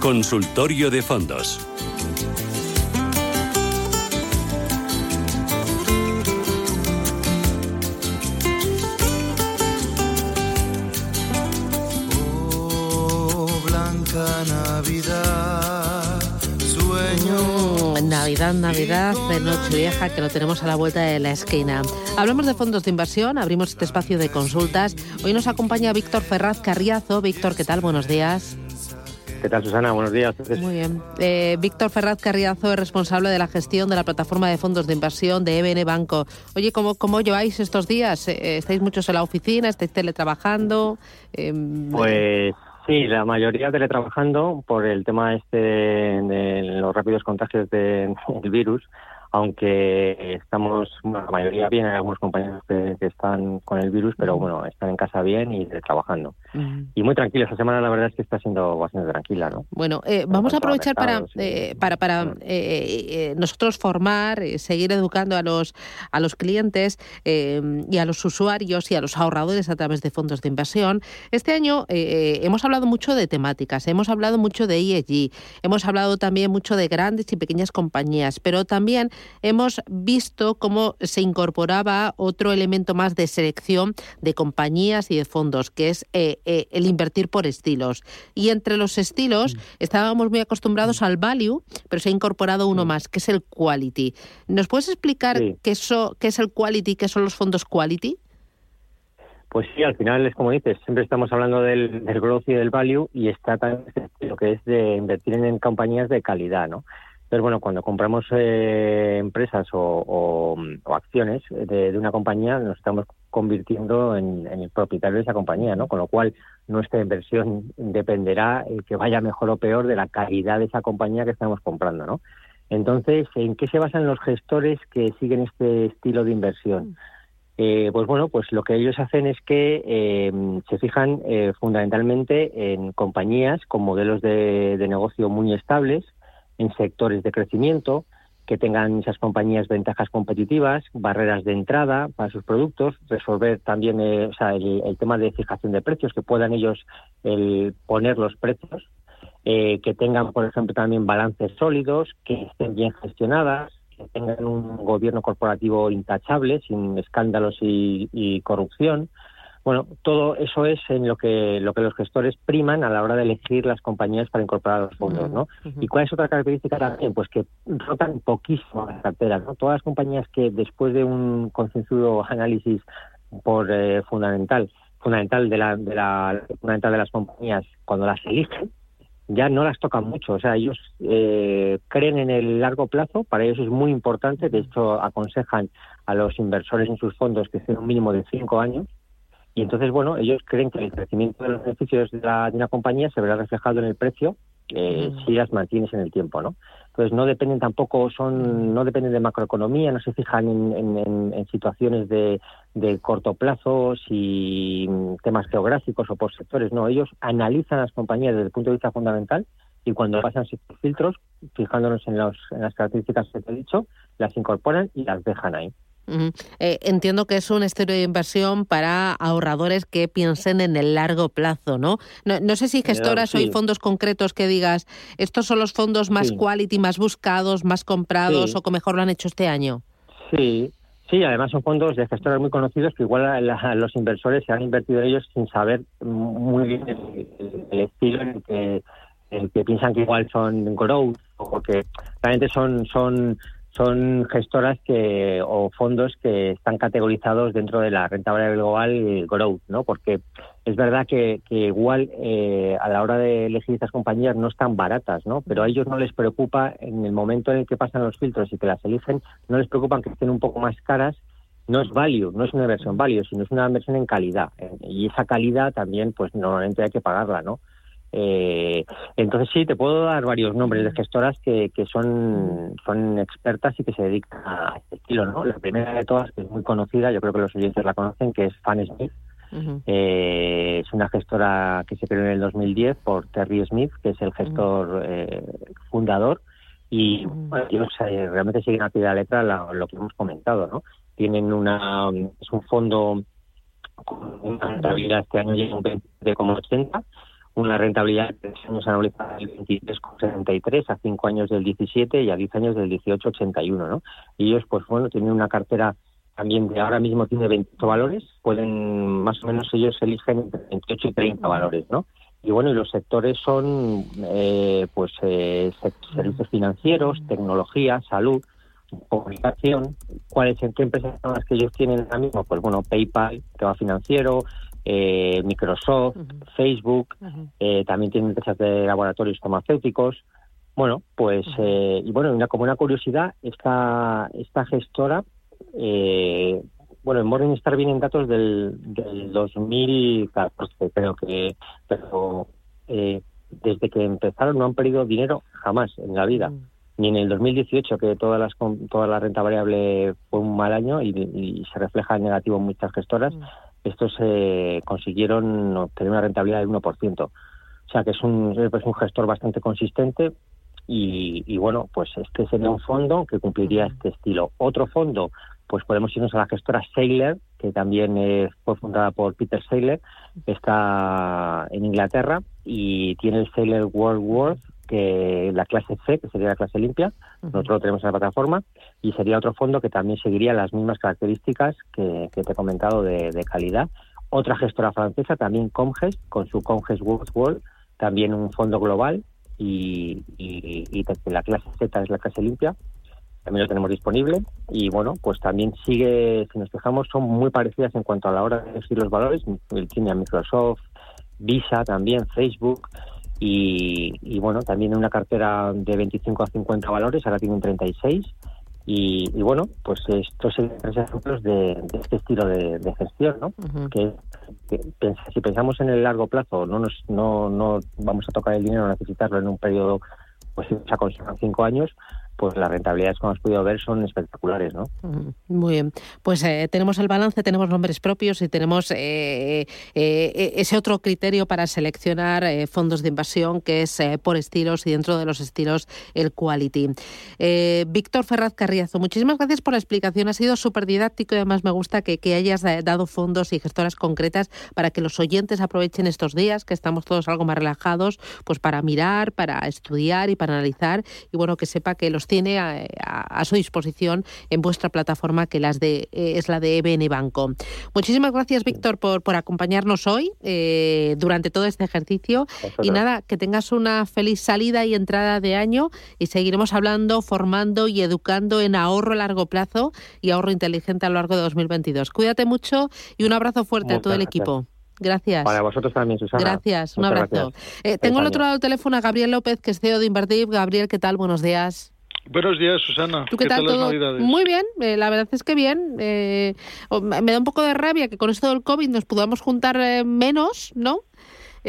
Consultorio de fondos. Oh, blanca Navidad, Navidad, Navidad de Nochevieja, que lo tenemos a la vuelta de la esquina. Hablamos de fondos de inversión, abrimos este espacio de consultas. Hoy nos acompaña Víctor Ferraz Carriazo. Víctor, ¿qué tal? Buenos días. ¿Qué tal, Susana? Buenos días. Muy bien. Eh, Víctor Ferraz Carriazo es responsable de la gestión de la plataforma de fondos de inversión de EBN Banco. Oye, ¿cómo, cómo lleváis estos días? Eh, ¿Estáis muchos en la oficina? ¿Estáis teletrabajando? Eh, pues sí, la mayoría teletrabajando por el tema este de, de los rápidos contagios del virus aunque estamos, bueno, la mayoría bien, hay algunos compañeros que, están con el virus, pero bueno, están en casa bien y trabajando. Y muy tranquila, esta semana la verdad es que está siendo bastante tranquila, ¿no? Bueno, eh, vamos a aprovechar para, eh, para, para eh, nosotros formar, seguir educando a los, a los clientes y a los usuarios y a los ahorradores a través de fondos de inversión. Este año hemos hablado mucho de temáticas, hemos hablado mucho de ESG, hemos hablado también mucho de grandes y pequeñas compañías, pero también hemos visto cómo se incorporaba otro elemento más de selección de compañías y de fondos, que es eh, eh, el invertir por estilos. Y entre los estilos mm. estábamos muy acostumbrados al value, pero se ha incorporado uno mm. más, que es el quality. ¿Nos puedes explicar qué, eso, qué es el quality, qué son los fondos quality? Pues sí, al final es como dices, siempre estamos hablando del, growth y del value y está también lo que es de invertir en compañías de calidad, ¿no? Entonces, bueno, cuando compramos eh, empresas o, acciones de, una compañía, nos estamos convirtiendo en, el propietario de esa compañía, ¿no? Con lo cual, nuestra inversión dependerá el que vaya mejor o peor de la calidad de esa compañía que estamos comprando, ¿no? Entonces, ¿en qué se basan los gestores que siguen este estilo de inversión? Eh, pues bueno, pues lo que ellos hacen es que eh, se fijan fundamentalmente en compañías con modelos de negocio muy estables, en sectores de crecimiento, que tengan esas compañías ventajas competitivas, barreras de entrada para sus productos, resolver también eh, el, tema de fijación de precios, que puedan ellos el poner los precios, eh, que tengan, por ejemplo, también balances sólidos, que estén bien gestionadas, que tengan un gobierno corporativo intachable, sin escándalos y corrupción, bueno, todo eso es en lo que, lo que los gestores priman a la hora de elegir las compañías para incorporar los fondos, ¿no? ¿Y cuál es otra característica también? Pues que rotan poquísimo las carteras, ¿no? Todas las compañías que después de un concienzudo análisis por eh, fundamental, fundamental de la, de la fundamental de las compañías, cuando las eligen, ya no las tocan mucho. O sea, ellos eh, creen en el largo plazo, para ellos es muy importante, de hecho aconsejan a los inversores en sus fondos que estén un mínimo de cinco años, y entonces, bueno, ellos creen que el crecimiento de los beneficios de, una compañía se verá reflejado en el precio eh, si las mantienes en el tiempo, ¿no? Entonces no dependen tampoco, son, no dependen de macroeconomía, no se fijan en, situaciones de, corto plazo, si temas geográficos o por sectores, no, ellos analizan las compañías desde el punto de vista fundamental y cuando pasan sus filtros, fijándonos en, los, en las características que te he dicho, las incorporan y las dejan ahí. Eh, entiendo que es un estilo de inversión para ahorradores que piensen en el largo plazo, ¿no? No, sé si gestoras o hay fondos concretos que digas, estos son los fondos más quality, más buscados, más comprados o que mejor lo han hecho este año. Sí, Sí, además son fondos de gestores muy conocidos que igual los inversores se han invertido en ellos sin saber muy bien el, estilo en el, que, que, piensan que igual son growth o que realmente son son son gestoras que o fondos que están categorizados dentro de la renta variable global growth, ¿no? Porque es verdad que, igual eh, a la hora de elegir estas compañías no están baratas, ¿no? Pero a ellos no les preocupa en el momento en el que pasan los filtros y que las eligen, no les preocupan que estén un poco más caras no es value, no es una inversión value, sino es una inversión en calidad. Y esa calidad también, pues normalmente hay que pagarla, ¿no? Eh, entonces sí, te puedo dar varios nombres de gestoras que, que son, son expertas y que se dedican a este estilo, ¿no? La primera de todas, que es muy conocida, yo creo que los oyentes la conocen, que es Fan Smith. eh, es una gestora que se creó en el 2010 por Terry Smith, que es el gestor eh, fundador, y bueno, ellos eh, realmente siguen a pie de la letra lo, lo que hemos comentado, ¿no? Tienen una, es un fondo con una rentabilidad este año llega un 20,80 una rentabilidad de tres años anualizada del 23,73 a 5 años del 17 y a 10 años del 18,81, ¿no? Y ellos, pues bueno, tienen una cartera también de ahora mismo tiene 28 valores, pueden más o menos ellos eligen entre 28 y 30 valores, ¿no? Y bueno, y los sectores son eh, pues eh, servicios financieros, tecnología, salud, comunicación. ¿Cuáles en qué empresas son que ellos tienen ahora mismo? Pues bueno, PayPal, tema financiero, eh, Microsoft, Facebook, eh, también tienen empresas de laboratorios farmacéuticos. Bueno, pues, eh, y bueno, una, como una curiosidad, esta, esta gestora, eh, bueno, en Morningstar vienen datos del, del 2014, creo que, pero eh, desde que empezaron no han perdido dinero jamás en la vida. Ni en el 2018, que todas las, toda la renta variable fue un mal año y, y se refleja en negativo en muchas gestoras estos eh, consiguieron obtener una rentabilidad del 1%. O sea que es un, es un gestor bastante consistente y, y, bueno, pues este sería un fondo que cumpliría este estilo. Otro fondo, pues podemos irnos a la gestora Sailor, que también fue fundada por Peter Sailor, está en Inglaterra y tiene el Sailor World Worth, que la clase C, que sería la clase limpia, nosotros lo tenemos en la plataforma, y sería otro fondo que también seguiría las mismas características que, que te he comentado de, de, calidad. Otra gestora francesa, también Comgest, con su Comgest World World, también un fondo global, y, y, y la clase Z es la clase limpia, también lo tenemos disponible y bueno, pues también sigue, si nos fijamos, son muy parecidas en cuanto a la hora de elegir los valores, Microsoft, Visa también, Facebook y, y, bueno, también una cartera de 25 a 50 valores, ahora tienen 36 y, y bueno, pues estos ejemplos de, de este estilo de, de gestión, ¿no? Uh -huh. que, que, si pensamos en el largo plazo, no nos no, no vamos a tocar el dinero, necesitarlo en un periodo, pues si se aconsejan cinco años, pues las rentabilidades, como has podido ver, son espectaculares, ¿no? Muy bien. Pues eh, tenemos el balance, tenemos nombres propios y tenemos eh, eh, ese otro criterio para seleccionar fondos de inversión que es por estilos y dentro de los estilos el quality. Víctor Ferraz Carriazo, muchísimas gracias por la explicación. Ha sido súper didáctico y además me gusta que, que hayas dado fondos y gestoras concretas para que los oyentes aprovechen estos días, que estamos todos algo más relajados, pues para mirar, para estudiar y para analizar y bueno, que sepa que los tiene a, a, a, su disposición en vuestra plataforma que las de eh, es la de EBN Banco. Muchísimas gracias, Víctor, por, por acompañarnos hoy eh, durante todo este ejercicio. Y nada, que tengas una feliz salida y entrada de año y seguiremos hablando, formando y educando en ahorro a largo plazo y ahorro inteligente a lo largo de 2022. Cuídate mucho y un abrazo fuerte Muchas a todo el gracias. equipo. Gracias. Para vosotros también, Susana. Gracias, un Muchas abrazo. gracias. Eh, tengo al otro lado del teléfono a Gabriel López, que es CEO de Invertiv. Gabriel, ¿qué tal? Buenos días. Buenos días, Susana. ¿Tú qué, ¿Qué tal, tal todo? las? Muy bien, eh, la verdad es que bien. Eh, me da un poco de rabia que con esto del COVID nos podamos juntar eh, menos, ¿no?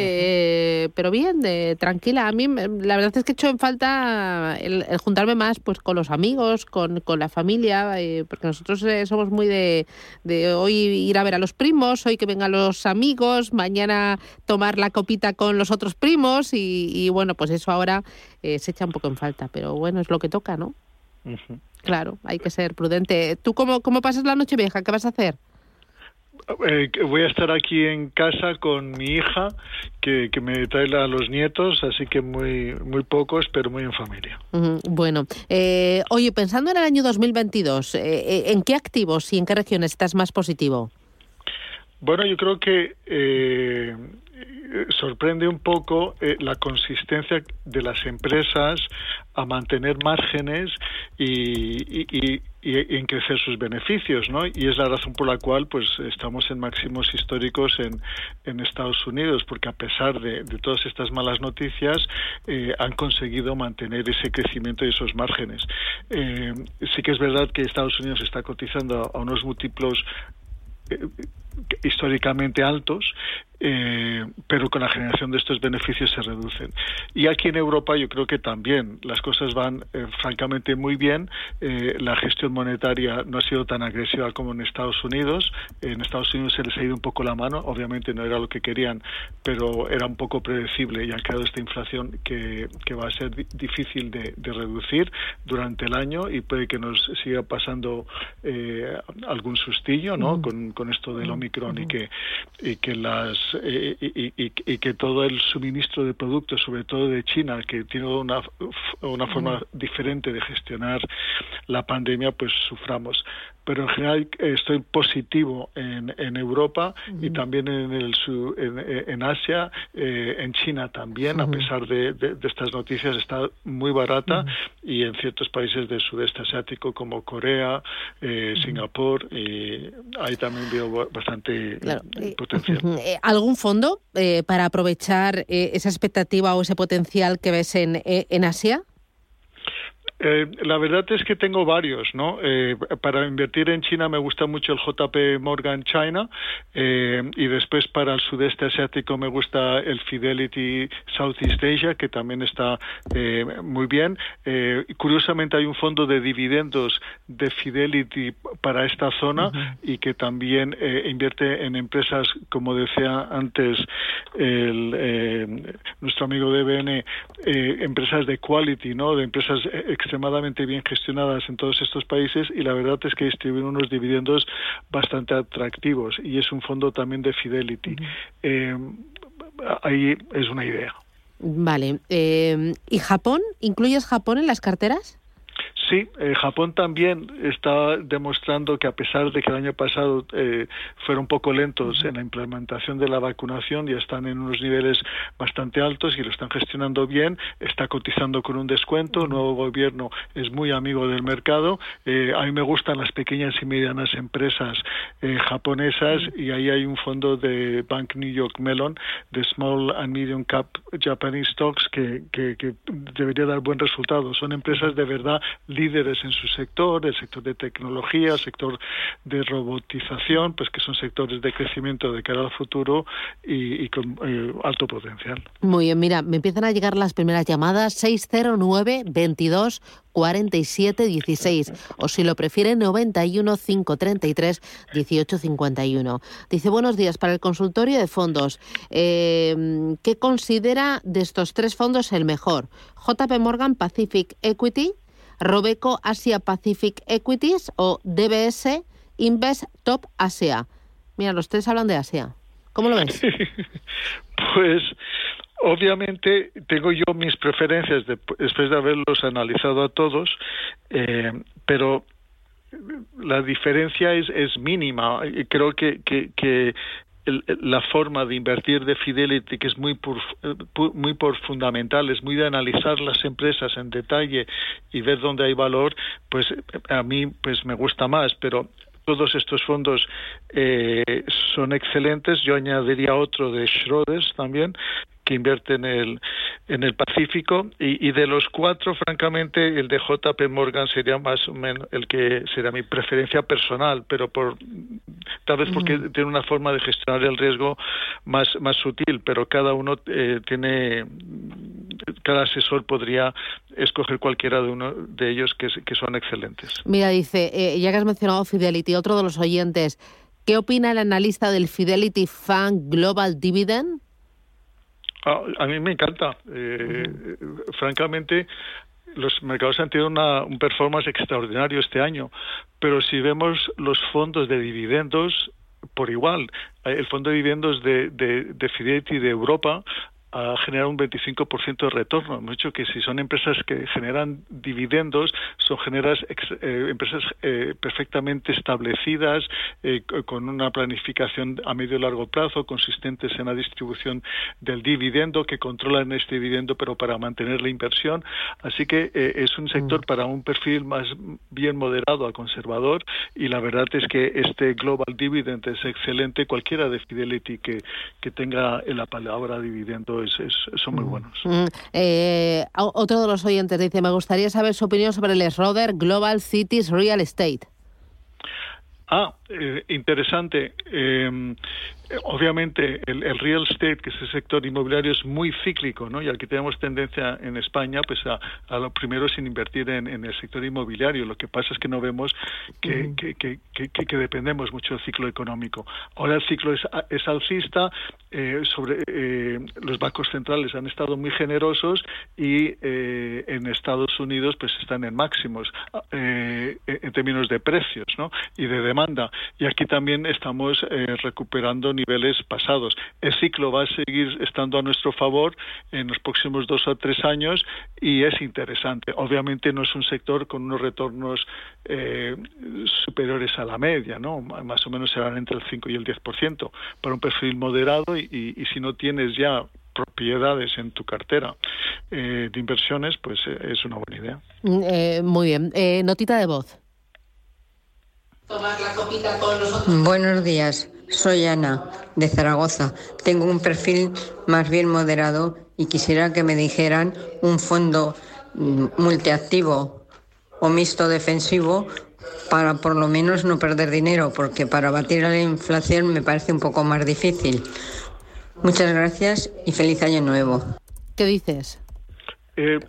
Eh, pero bien, de, tranquila. A mí la verdad es que he hecho en falta el, el juntarme más pues con los amigos, con, con la familia, eh, porque nosotros eh, somos muy de, de, hoy ir a ver a los primos, hoy que vengan los amigos, mañana tomar la copita con los otros primos y, y bueno, pues eso ahora eh, se echa un poco en falta, pero bueno, es lo que toca, ¿no? Uh -huh. Claro, hay que ser prudente. ¿Tú cómo, cómo pasas la noche vieja? ¿Qué vas a hacer? Eh, voy a estar aquí en casa con mi hija, que, que, me trae a los nietos, así que muy, muy pocos, pero muy en familia. Uh -huh. Bueno, eh, oye, pensando en el año 2022, eh, ¿en qué activos y en qué regiones estás más positivo? Bueno, yo creo que eh, sorprende un poco eh, la consistencia de las empresas a mantener márgenes y, y, y y, en crecer sus beneficios, ¿no? Y es la razón por la cual, pues, estamos en máximos históricos en, en Estados Unidos, porque a pesar de, todas estas malas noticias, eh, han conseguido mantener ese crecimiento y esos márgenes. Eh, sí que es verdad que Estados Unidos está cotizando a unos múltiplos eh, históricamente altos eh, pero con la generación de estos beneficios se reducen. Y aquí en Europa yo creo que también las cosas van eh, francamente muy bien. Eh, la gestión monetaria no ha sido tan agresiva como en Estados Unidos. En Estados Unidos se les ha ido un poco la mano. Obviamente no era lo que querían, pero era un poco predecible y han creado esta inflación que, que va a ser difícil de, reducir durante el año y puede que nos siga pasando algún sustillo ¿no? con, con esto del Omicron y que, y que las y, y, que todo el suministro de productos, sobre todo de China, que tiene una, una forma diferente de gestionar la pandemia, pues suframos. Pero en general eh, estoy positivo en, en Europa y también en, el en, Asia, eh, en China también, a pesar de, estas noticias, está muy barata y en ciertos países del sudeste asiático como Corea, eh, Singapur, y ahí también veo bastante potencial. ¿Algún fondo para aprovechar esa expectativa o ese potencial que ves en, en Asia? Eh, la verdad es que tengo varios, ¿no? Eh, para invertir en China me gusta mucho el JP Morgan China eh, y después para el sudeste asiático me gusta el Fidelity Southeast Asia que también está muy bien. curiosamente hay un fondo de dividendos de Fidelity para esta zona y que también invierte en empresas, como decía antes el, nuestro amigo de BN, empresas de quality, ¿no? De empresas extremadamente bien gestionadas en todos estos países y la verdad es que distribuyen unos dividendos bastante atractivos y es un fondo también de Fidelity. Eh, ahí es una idea. Vale. Eh, ¿Y Japón? ¿Incluyes Japón en las carteras? Sí, eh, Japón también está demostrando que a pesar de que el año pasado eh, fueron un poco lentos en la implementación de la vacunación, ya están en unos niveles bastante altos y lo están gestionando bien, está cotizando con un descuento, el nuevo gobierno es muy amigo del mercado, eh, a mí me gustan las pequeñas y medianas empresas eh, japonesas y ahí hay un fondo de Bank New York Mellon de Small and Medium Cap Japanese Stocks que, que, que debería dar buen resultado. Son empresas de verdad líderes en su sector, el sector de tecnología, el sector de robotización, pues que son sectores de crecimiento de cara al futuro y, con eh, alto potencial. Muy bien, mira, me empiezan a llegar las primeras llamadas 609 22 47 16 o si lo prefiere 91 533 18 51. Dice buenos días para el consultorio de fondos. Eh, ¿Qué considera de estos tres fondos el mejor? JP Morgan Pacific Equity, Robeco Asia Pacific Equities o DBS Invest Top Asia. Mira, los tres hablan de Asia. ¿Cómo lo ves? pues obviamente tengo yo mis preferencias después de haberlos analizado a todos, eh, pero la diferencia es, mínima. Creo que la forma de invertir de Fidelity, que es muy por, muy por fundamental, es muy de analizar las empresas en detalle y ver dónde hay valor, pues a mí pues me gusta más, pero todos estos fondos eh, son excelentes. Yo añadiría otro de Schroders también, que invierte en el, en el Pacífico y, de los cuatro, francamente, el de JP Morgan sería más o menos el que sería mi preferencia personal, pero por tal vez porque tiene una forma de gestionar el riesgo más, más sutil, pero cada uno eh, tiene, cada asesor podría escoger cualquiera de uno de ellos que, que son excelentes. Mira, dice, eh, ya que has mencionado Fidelity, otro de los oyentes, ¿qué opina el analista del Fidelity Fund Global Dividend? Ah, a mí me encanta. Eh, francamente, los mercados han tenido una, un performance extraordinario este año, pero si vemos los fondos de dividendos, por igual, el fondo de dividendos de, de, de Fidelity de Europa a generar un 25% de retorno. Hemos dicho que si son empresas que generan dividendos, son generas, eh, empresas eh, perfectamente establecidas, eh, con una planificación a medio y largo plazo, consistentes en la distribución del dividendo, que controlan este dividendo, pero para mantener la inversión. Así que es un sector mm. para un perfil más bien moderado a conservador y la verdad es que este Global Dividend es excelente. Cualquiera de Fidelity que, que tenga la palabra dividendo son muy buenos. Eh, otro de los oyentes dice, me gustaría saber su opinión sobre el Schroeder Global Cities Real Estate. Ah, eh, interesante. Eh, obviamente el, real estate, que es el sector inmobiliario, es muy cíclico, ¿no? Y aquí tenemos tendencia en España, pues a, lo primero sin invertir en, el sector inmobiliario. Lo que pasa es que no vemos que, que, dependemos mucho del ciclo económico. Ahora el ciclo es, es alcista, eh, sobre eh, los bancos centrales han estado muy generosos y eh, en Estados Unidos pues están en máximos en términos de precios, ¿no? Y de demanda. Y aquí también estamos recuperando niveles pasados. El ciclo va a seguir estando a nuestro favor en los próximos dos o tres años y es interesante. Obviamente no es un sector con unos retornos eh, superiores a la media, ¿no? Más o menos serán entre el 5 y el 10%, para un perfil moderado y, si no tienes ya propiedades en tu cartera eh, de inversiones, pues eh, es una buena idea. Mm, muy bien. notita de voz. Buenos días. Soy Ana, de Zaragoza. Tengo un perfil más bien moderado y quisiera que me dijeran un fondo mm, multiactivo o mixto defensivo para por lo menos no perder dinero, porque para batir a la inflación me parece un poco más difícil. Muchas gracias y feliz año nuevo. ¿Qué dices? Eh,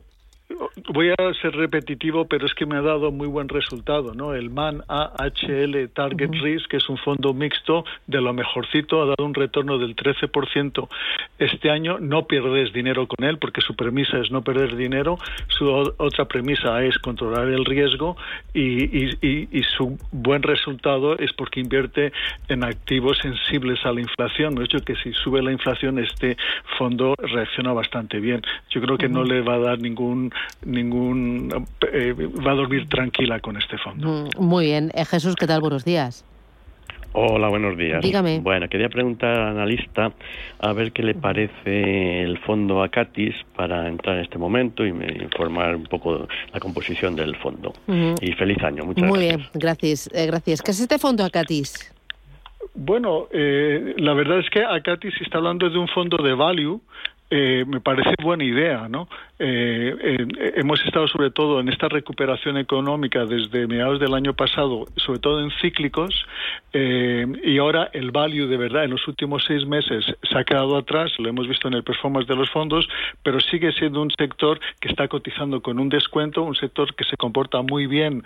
voy a ser repetitivo, pero es que me ha dado muy buen resultado, ¿no? El MAN AHL Target Risk, que es un fondo mixto de lo mejorcito, ha dado un retorno del 13% este año. No pierdes dinero con él, porque su premisa es no perder dinero. Su otra premisa es controlar el riesgo y, su buen resultado es porque invierte en activos sensibles a la inflación. De hecho, que si sube la inflación, este fondo reacciona bastante bien. Yo creo que no le va a dar ningún ningún eh, va a dormir tranquila con este fondo. Mm, muy bien, eh, Jesús, ¿qué tal? Buenos días. Hola, buenos días. Dígame. Bueno, quería preguntar al analista a ver qué le parece el fondo Acatis para entrar en este momento y informar un poco la composición del fondo. Y feliz año. Muchas Muy bien, gracias. Eh, gracias. ¿Qué es este fondo Acatis? Bueno, la verdad es que Acatis está hablando de un fondo de value eh, me parece buena idea, ¿no? Eh, eh, hemos estado sobre todo en esta recuperación económica desde mediados del año pasado, sobre todo en cíclicos, y ahora el value de verdad en los últimos seis meses se ha quedado atrás, lo hemos visto en el performance de los fondos, pero sigue siendo un sector que está cotizando con un descuento, un sector que se comporta muy bien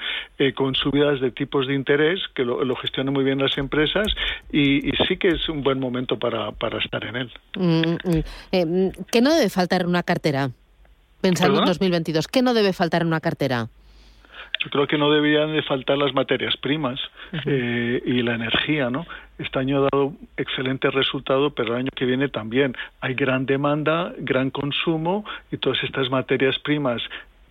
con subidas de tipos de interés, que lo, lo gestionan muy bien las empresas, y, sí que es un buen momento para, para estar en él. Mm, mm, ¿Qué no debe faltar en una cartera? Pensando en 2022, ¿qué no debe faltar en una cartera? Yo creo que no deberían de faltar las materias primas eh, y la energía, ¿no? Este año ha dado excelente resultado, pero el año que viene también hay gran demanda, gran consumo y todas estas materias primas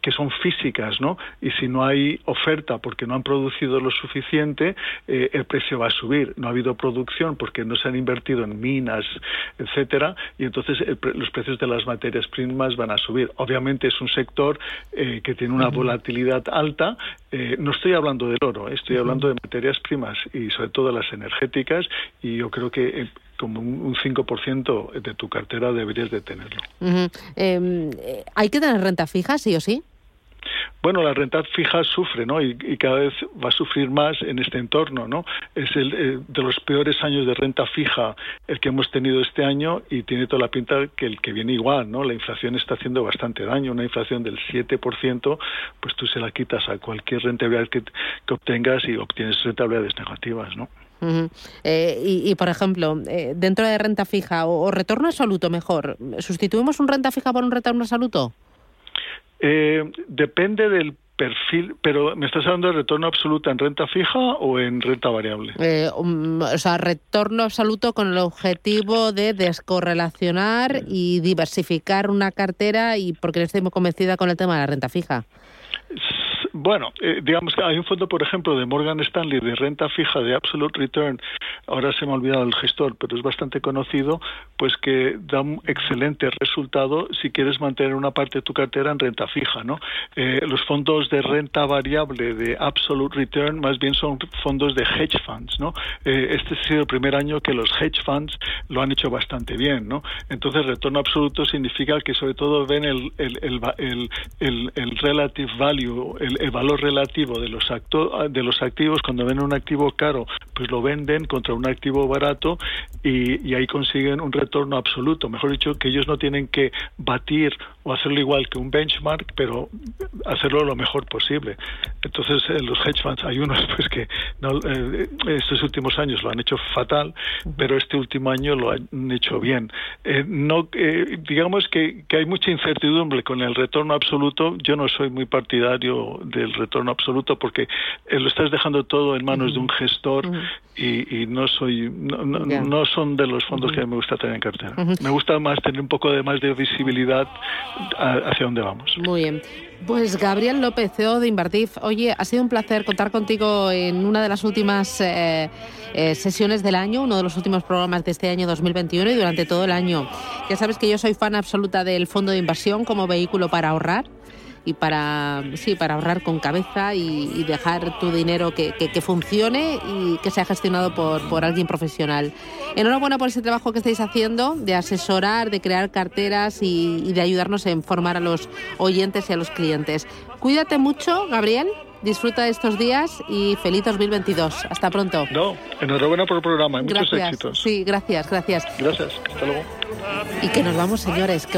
que son físicas, ¿no? Y si no hay oferta porque no han producido lo suficiente, eh, el precio va a subir. No ha habido producción porque no se han invertido en minas, etcétera, y entonces los precios de las materias primas van a subir. Obviamente es un sector eh, que tiene una volatilidad alta. Eh, no estoy hablando del oro, estoy hablando de materias primas y sobre todo las energéticas, y yo creo que como un 5% de tu cartera deberías de tenerlo. Em, ¿Hay que tener renta fija, sí o sí? Bueno, la renta fija sufre, ¿no? Y, cada vez va a sufrir más en este entorno, ¿no? Es el eh, de los peores años de renta fija el que hemos tenido este año y tiene toda la pinta que el que viene igual, ¿no? La inflación está haciendo bastante daño, una inflación del 7%, pues tú se la quitas a cualquier rentabilidad que, obtengas y obtienes rentabilidades negativas, ¿no? Eh, y, por ejemplo, eh, dentro de renta fija o, o, retorno absoluto, mejor, ¿sustituimos un renta fija por un retorno absoluto? Eh, depende del perfil, pero ¿me estás hablando de retorno absoluto en renta fija o en renta variable? Eh, um, o sea, retorno absoluto con el objetivo de descorrelacionar y diversificar una cartera y porque estoy muy convencida con el tema de la renta fija. Bueno, eh, digamos que hay un fondo, por ejemplo, de Morgan Stanley de renta fija de Absolute Return, ahora se me ha olvidado el gestor, pero es bastante conocido, pues que da un excelente resultado si quieres mantener una parte de tu cartera en renta fija, ¿no? Eh, los fondos de renta variable de Absolute Return más bien son fondos de hedge funds, ¿no? Eh, este ha sido el primer año que los hedge funds lo han hecho bastante bien, ¿no? Entonces, retorno absoluto significa que sobre todo ven el, el, el, el, el relative value, el, el valor relativo de los, acto, de los activos, cuando ven un activo caro, pues lo venden contra un activo barato y, y ahí consiguen un retorno absoluto. Mejor dicho, que ellos no tienen que batir o hacerlo igual que un benchmark, pero hacerlo lo mejor posible. Entonces, en eh, los hedge funds hay unos pues que no, eh, estos últimos años lo han hecho fatal, pero este último año lo han hecho bien. Eh, no, eh, digamos que, que hay mucha incertidumbre con el retorno absoluto. Yo no soy muy partidario del retorno absoluto porque lo estás dejando todo en manos uh -huh. de un gestor uh -huh. y, y, no soy no, no, yeah. no, son de los fondos uh -huh. que me gusta tener en cartera. Me gusta más tener un poco de más de visibilidad hacia dónde vamos. Muy bien. Pues Gabriel López, CEO de Invertif. Oye, ha sido un placer contar contigo en una de las últimas eh, eh, sesiones del año, uno de los últimos programas de este año 2021 y durante todo el año. Ya sabes que yo soy fan absoluta del fondo de inversión como vehículo para ahorrar y para sí para ahorrar con cabeza y, y dejar tu dinero que, que, que, funcione y que sea gestionado por, por alguien profesional. Enhorabuena por ese trabajo que estáis haciendo de asesorar, de crear carteras y, y de ayudarnos a informar a los oyentes y a los clientes. Cuídate mucho, Gabriel. Disfruta de estos días y feliz 2022. Hasta pronto. No, enhorabuena por el programa. Muchos gracias. éxitos. Sí, gracias, gracias. Gracias. Hasta luego. Y que nos vamos, señores. Que